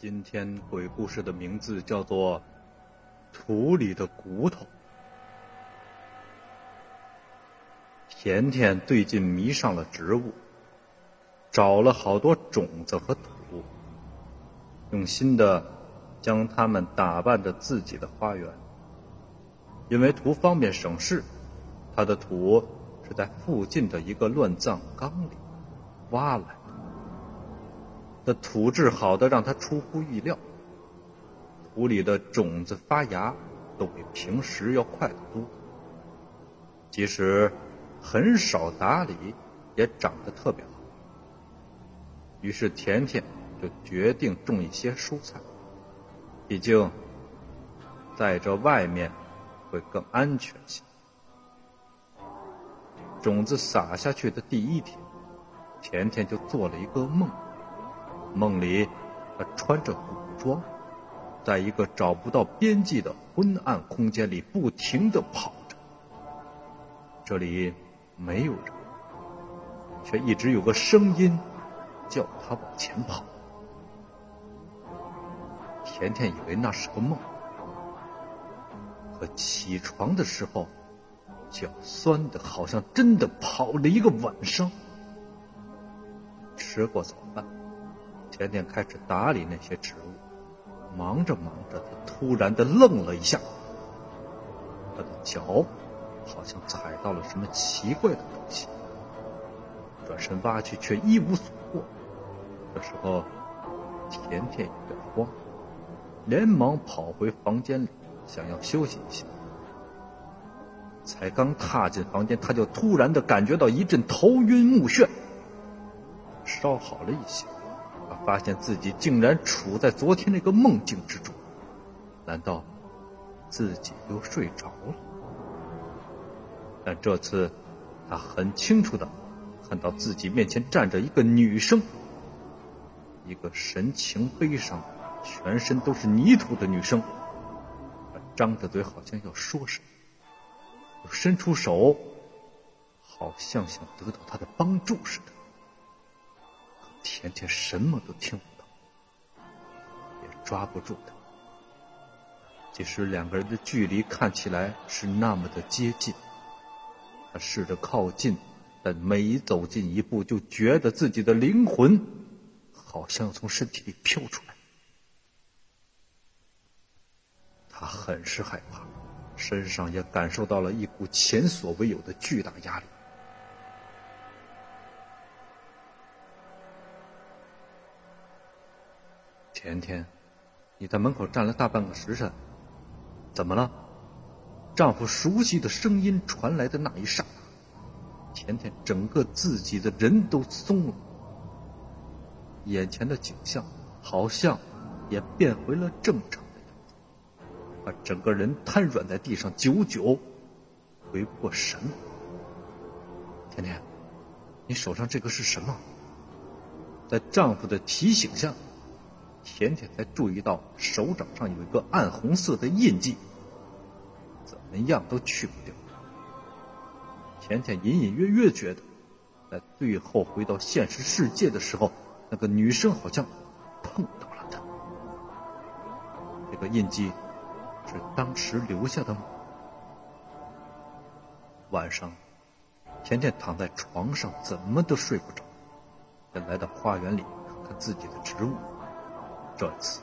今天鬼故事的名字叫做《土里的骨头》。甜甜最近迷上了植物，找了好多种子和土，用心的将它们打扮着自己的花园。因为图方便省事，他的土是在附近的一个乱葬岗里挖来。的土质好的让他出乎意料，土里的种子发芽都比平时要快得多，即使很少打理，也长得特别好。于是甜甜就决定种一些蔬菜，毕竟在这外面会更安全些。种子撒下去的第一天，甜甜就做了一个梦。梦里，他穿着古装，在一个找不到边际的昏暗空间里不停的跑着。这里没有人，却一直有个声音叫他往前跑。甜甜以为那是个梦，可起床的时候，脚酸的好像真的跑了一个晚上。吃过早饭。甜甜开始打理那些植物，忙着忙着，他突然的愣了一下，他的脚好像踩到了什么奇怪的东西，转身挖去却一无所获。这时候，甜甜有点慌，连忙跑回房间里，想要休息一下。才刚踏进房间，他就突然的感觉到一阵头晕目眩，稍好了一些。发现自己竟然处在昨天那个梦境之中，难道自己又睡着了？但这次他很清楚的看到自己面前站着一个女生，一个神情悲伤、全身都是泥土的女生。她张着嘴，好像要说什么，又伸出手，好像想得到他的帮助似的。甜甜什么都听不到，也抓不住他。即使两个人的距离看起来是那么的接近，他试着靠近，但每走近一步，就觉得自己的灵魂好像从身体里飘出来。他很是害怕，身上也感受到了一股前所未有的巨大压力。甜甜，你在门口站了大半个时辰，怎么了？丈夫熟悉的声音传来的那一刹那，甜甜整个自己的人都松了，眼前的景象好像也变回了正常的样子，她整个人瘫软在地上，久久回不过神。甜甜，你手上这个是什么？在丈夫的提醒下。甜甜才注意到手掌上有一个暗红色的印记，怎么样都去不掉。甜甜隐隐约约觉得，在最后回到现实世界的时候，那个女生好像碰到了她。这个印记是当时留下的吗？晚上，甜甜躺在床上，怎么都睡不着，便来到花园里看看自己的植物。这次，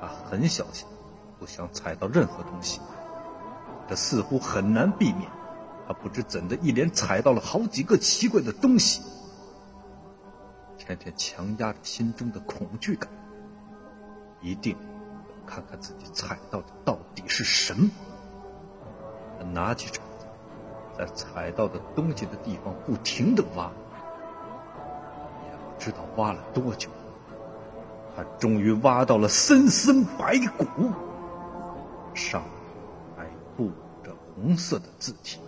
他很小心，不想踩到任何东西。这似乎很难避免。他不知怎的，一连踩到了好几个奇怪的东西。天天强压着心中的恐惧感，一定要看看自己踩到的到底是什么。他拿起铲子，在踩到的东西的地方不停的挖，也不知道挖了多久。他终于挖到了森森白骨，上面还布着红色的字体，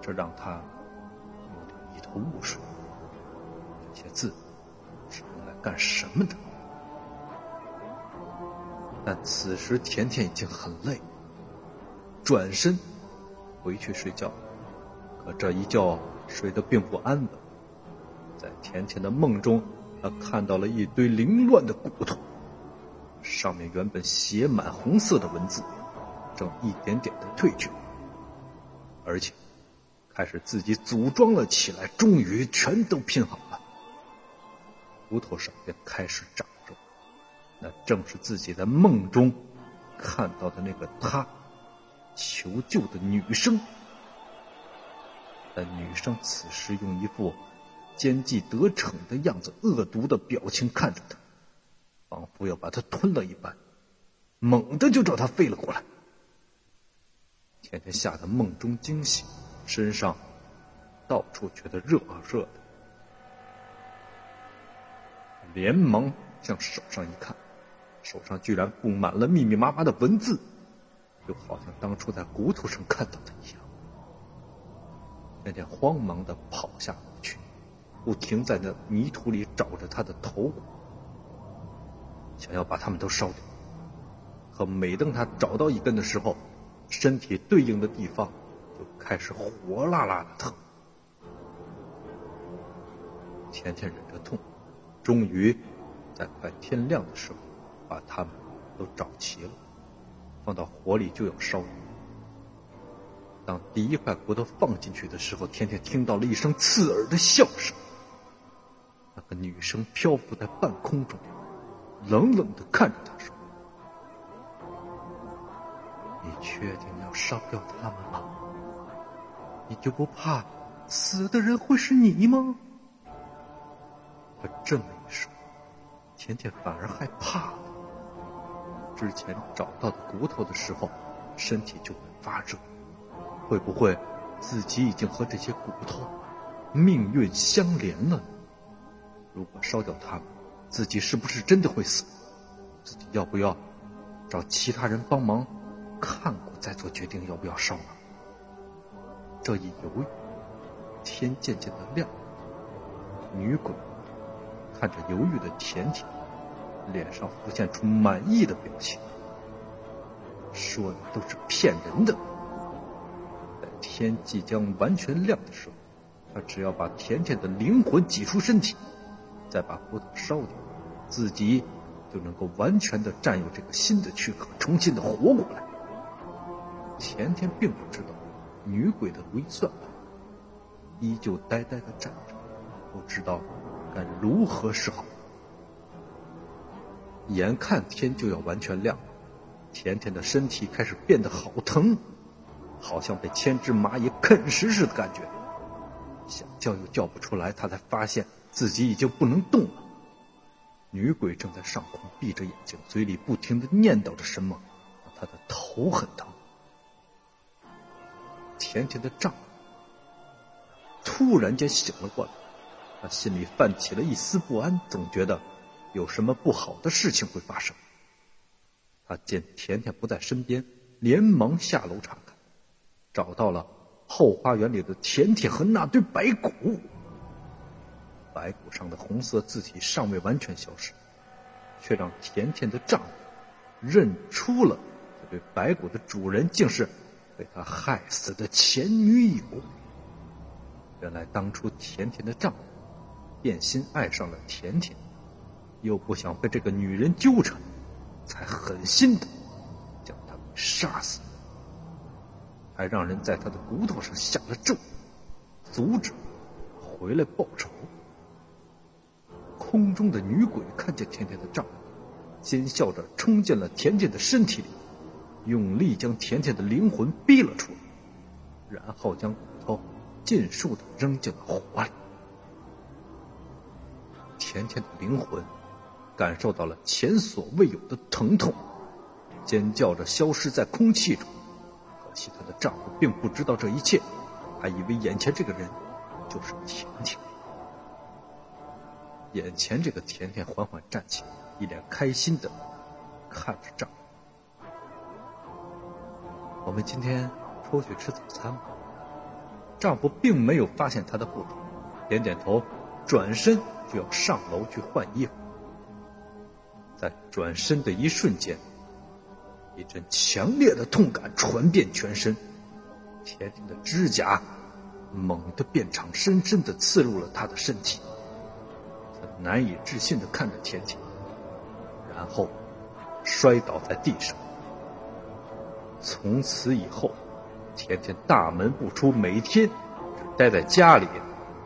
这让他有点一头雾水。这些字是用来干什么的？但此时甜甜已经很累，转身回去睡觉。可这一觉睡得并不安稳，在甜甜的梦中。他看到了一堆凌乱的骨头，上面原本写满红色的文字，正一点点的褪去，而且开始自己组装了起来，终于全都拼好了。骨头上便开始长着，那正是自己在梦中看到的那个他求救的女生。但女生此时用一副……奸计得逞的样子，恶毒的表情看着他，仿佛要把他吞了一般，猛地就朝他飞了过来。甜甜吓得梦中惊醒，身上到处觉得热热的，连忙向手上一看，手上居然布满了密密麻麻的文字，就好像当初在骨头上看到的一样。甜甜慌忙的跑下楼。不停在那泥土里找着他的头骨，想要把他们都烧掉。可每当他找到一根的时候，身体对应的地方就开始火辣辣的疼。甜甜忍着痛，终于在快天亮的时候，把他们都找齐了，放到火里就要烧。当第一块骨头放进去的时候，甜甜听到了一声刺耳的笑声。那个女生漂浮在半空中，冷冷的看着他说：“你确定要杀掉他们吗？你就不怕死的人会是你吗？”他这么一说，甜甜反而害怕了。之前找到的骨头的时候，身体就会发热，会不会自己已经和这些骨头命运相连了？如果烧掉他们，自己是不是真的会死？自己要不要找其他人帮忙看过再做决定要不要烧呢？这一犹豫，天渐渐的亮。女鬼看着犹豫的甜甜，脸上浮现出满意的表情，说的都是骗人的。在天即将完全亮的时候，他只要把甜甜的灵魂挤出身体。再把骨头烧掉，自己就能够完全的占有这个新的躯壳，重新的活过来。甜甜并不知道女鬼的如意算盘，依旧呆呆的站着，不知道该如何是好。眼看天就要完全亮了，甜甜的身体开始变得好疼，好像被千只蚂蚁啃食似的感觉，想叫又叫不出来。他才发现。自己已经不能动了。女鬼正在上空闭着眼睛，嘴里不停的念叨着什么，她的头很疼。甜甜的丈夫突然间醒了过来，他心里泛起了一丝不安，总觉得有什么不好的事情会发生。他见甜甜不在身边，连忙下楼查看，找到了后花园里的甜甜和那堆白骨。白骨上的红色字体尚未完全消失，却让甜甜的丈夫认出了这对白骨的主人竟是被他害死的前女友。原来当初甜甜的丈夫变心爱上了甜甜，又不想被这个女人纠缠，才狠心的将她给杀死，还让人在她的骨头上下了咒，阻止回来报仇。空中的女鬼看见甜甜的丈夫，尖笑着冲进了甜甜的身体里，用力将甜甜的灵魂逼了出来，然后将骨头尽数的扔进了火里。甜甜的灵魂感受到了前所未有的疼痛，尖叫着消失在空气中。可惜她的丈夫并不知道这一切，还以为眼前这个人就是甜甜。眼前这个甜甜缓缓站起，一脸开心的看着丈夫。我们今天出去吃早餐吧。丈夫并没有发现她的不同，点点头，转身就要上楼去换衣服。在转身的一瞬间，一阵强烈的痛感传遍全身，甜甜的指甲猛地变长，深深的刺入了他的身体。难以置信的看着甜甜，然后摔倒在地上。从此以后，甜甜大门不出，每天待在家里，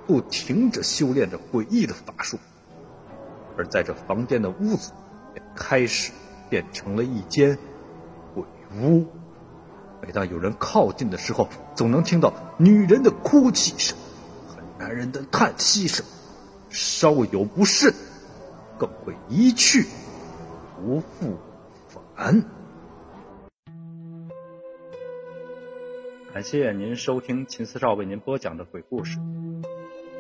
不停着修炼着诡异的法术。而在这房间的屋子，也开始变成了一间鬼屋。每当有人靠近的时候，总能听到女人的哭泣声和男人的叹息声，稍有不慎，更会一去不复返。感谢您收听秦四少为您播讲的鬼故事。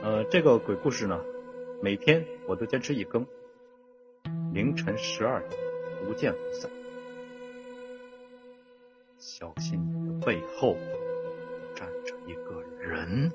呃，这个鬼故事呢，每天我都坚持一更，凌晨十二点，不见不散。小心你的背后站着一个人。